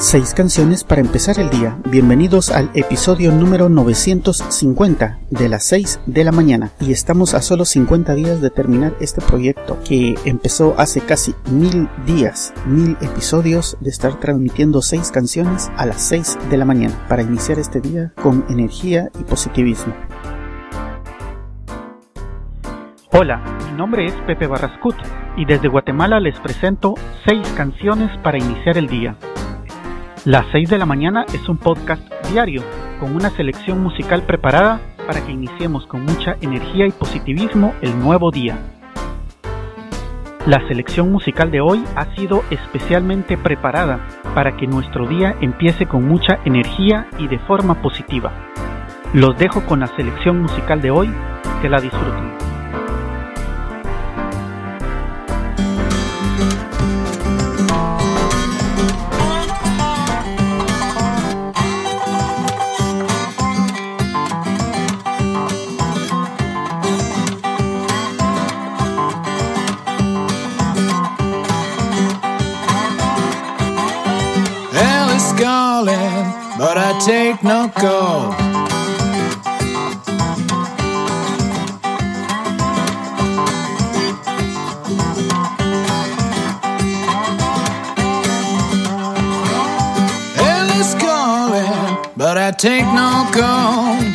Seis canciones para empezar el día. Bienvenidos al episodio número 950 de las 6 de la mañana. Y estamos a solo 50 días de terminar este proyecto que empezó hace casi mil días, mil episodios de estar transmitiendo seis canciones a las 6 de la mañana para iniciar este día con energía y positivismo. Hola, mi nombre es Pepe Barrascut y desde Guatemala les presento seis canciones para iniciar el día. Las 6 de la mañana es un podcast diario con una selección musical preparada para que iniciemos con mucha energía y positivismo el nuevo día. La selección musical de hoy ha sido especialmente preparada para que nuestro día empiece con mucha energía y de forma positiva. Los dejo con la selección musical de hoy, que la disfruten. Call. Hell is calling, but I take no calls.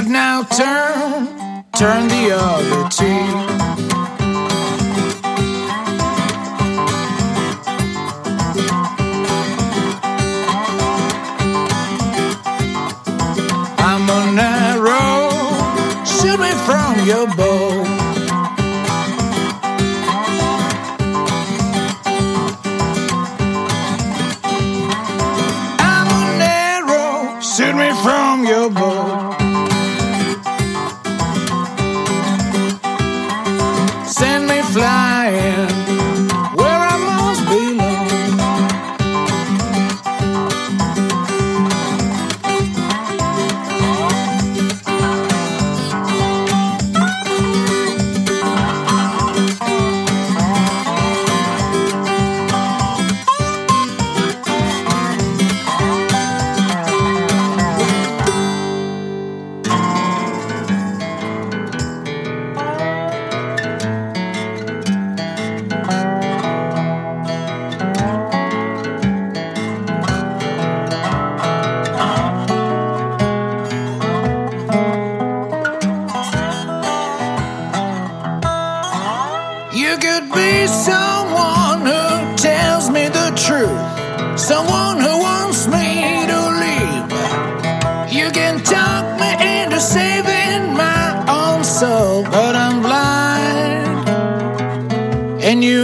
Wish could now turn, turn the other cheek. I'm on that road, shoot me from your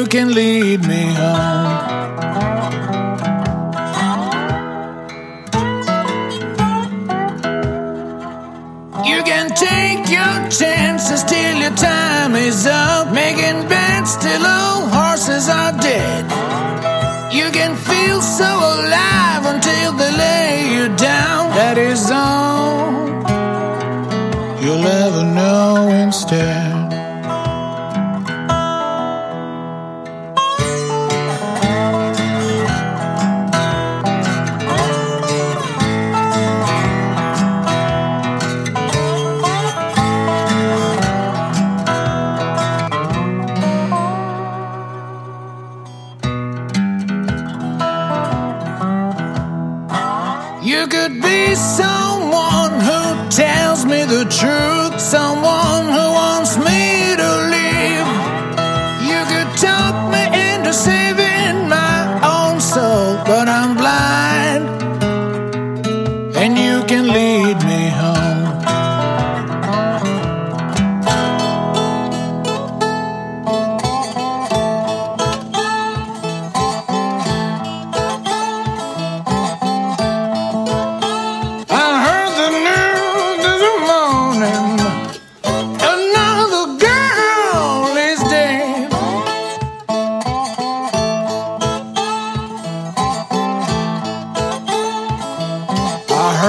boat. can lead me home. You can take your chances till your time is up, making bets till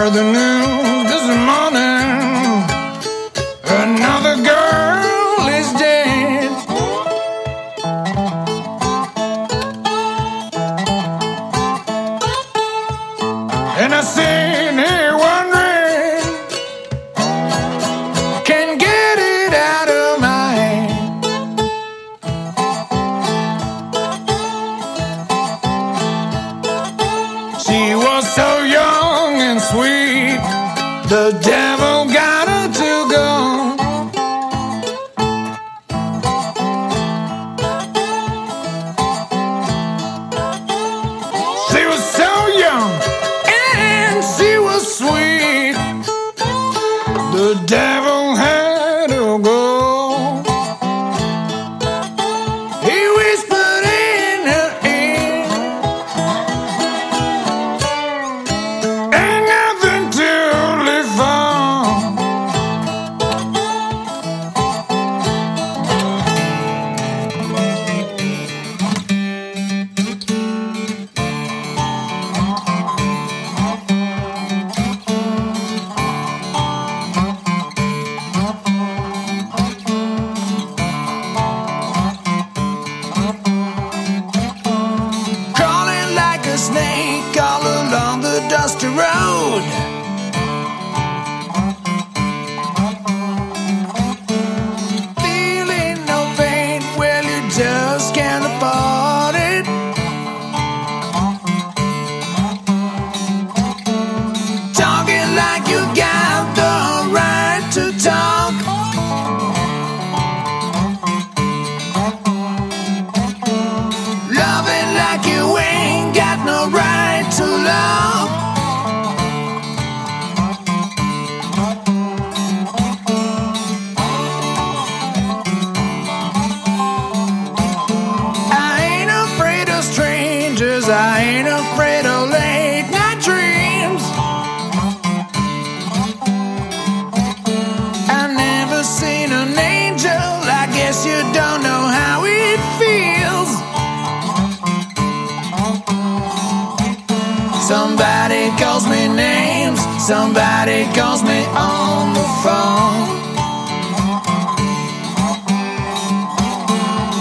news this morning. Another girl is dead. And I sit here wondering, can't get it out of my head. She was so young sweet. The devil guess you don't know how it feels. Somebody calls me names, somebody calls me on the phone.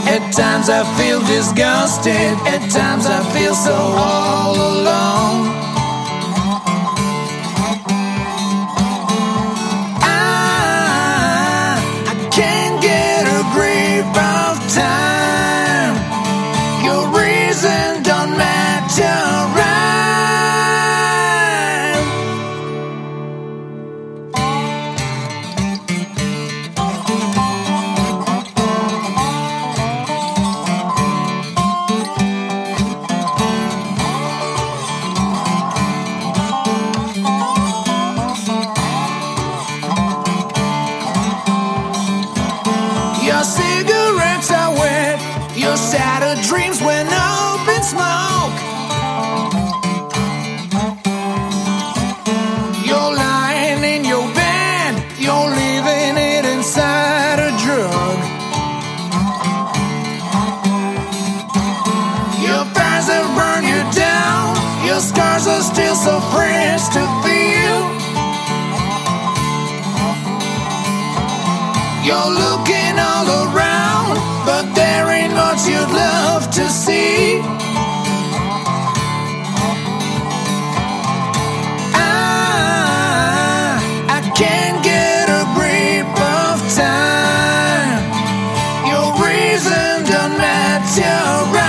At times I feel disgusted, at times I feel so all alone. Your scars are still so fresh to feel. You're looking all around, but there ain't much you'd love to see. I, I can't get a grip of time. Your reason don't matter,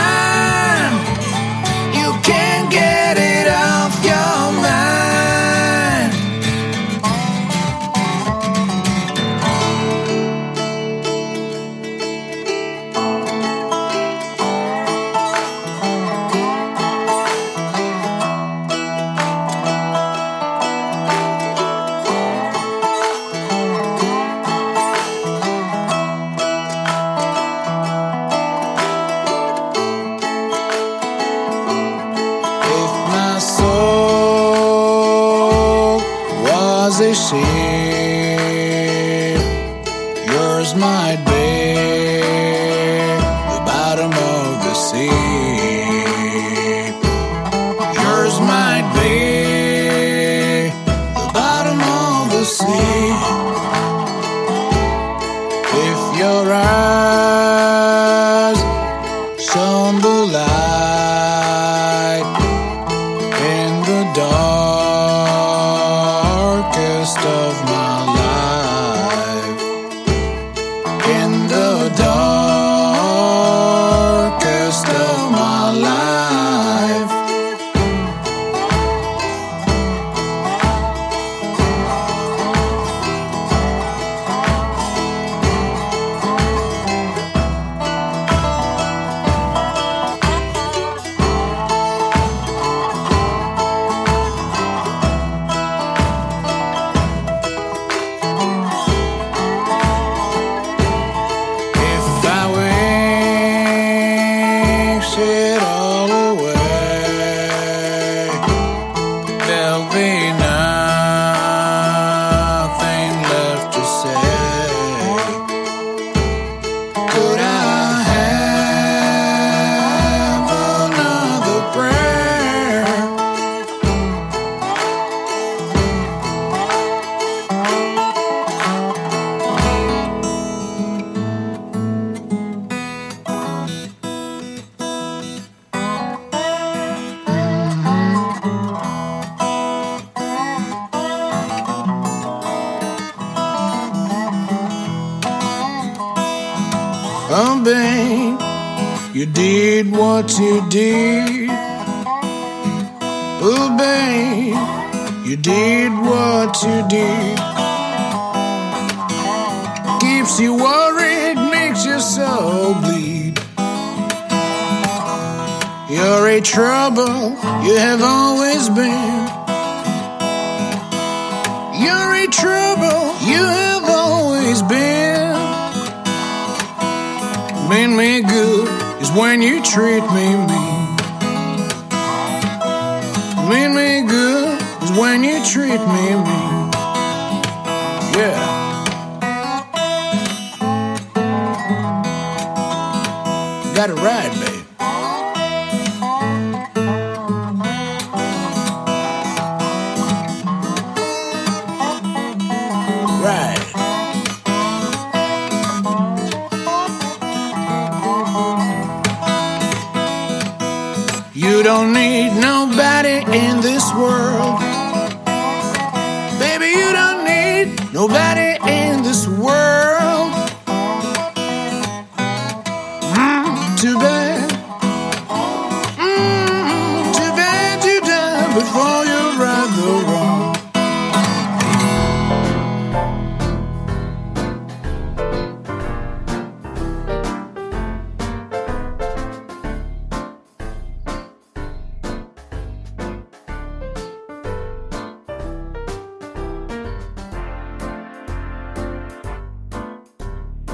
babe, you did what you did. Oh, babe, you did what you did. Keeps you worried, makes your soul bleed. You're a trouble, you have always been. You're a trouble, you me good is when you treat me mean. Mean me good is when you treat me mean. Yeah. Got it right, babe. Nobody in this world.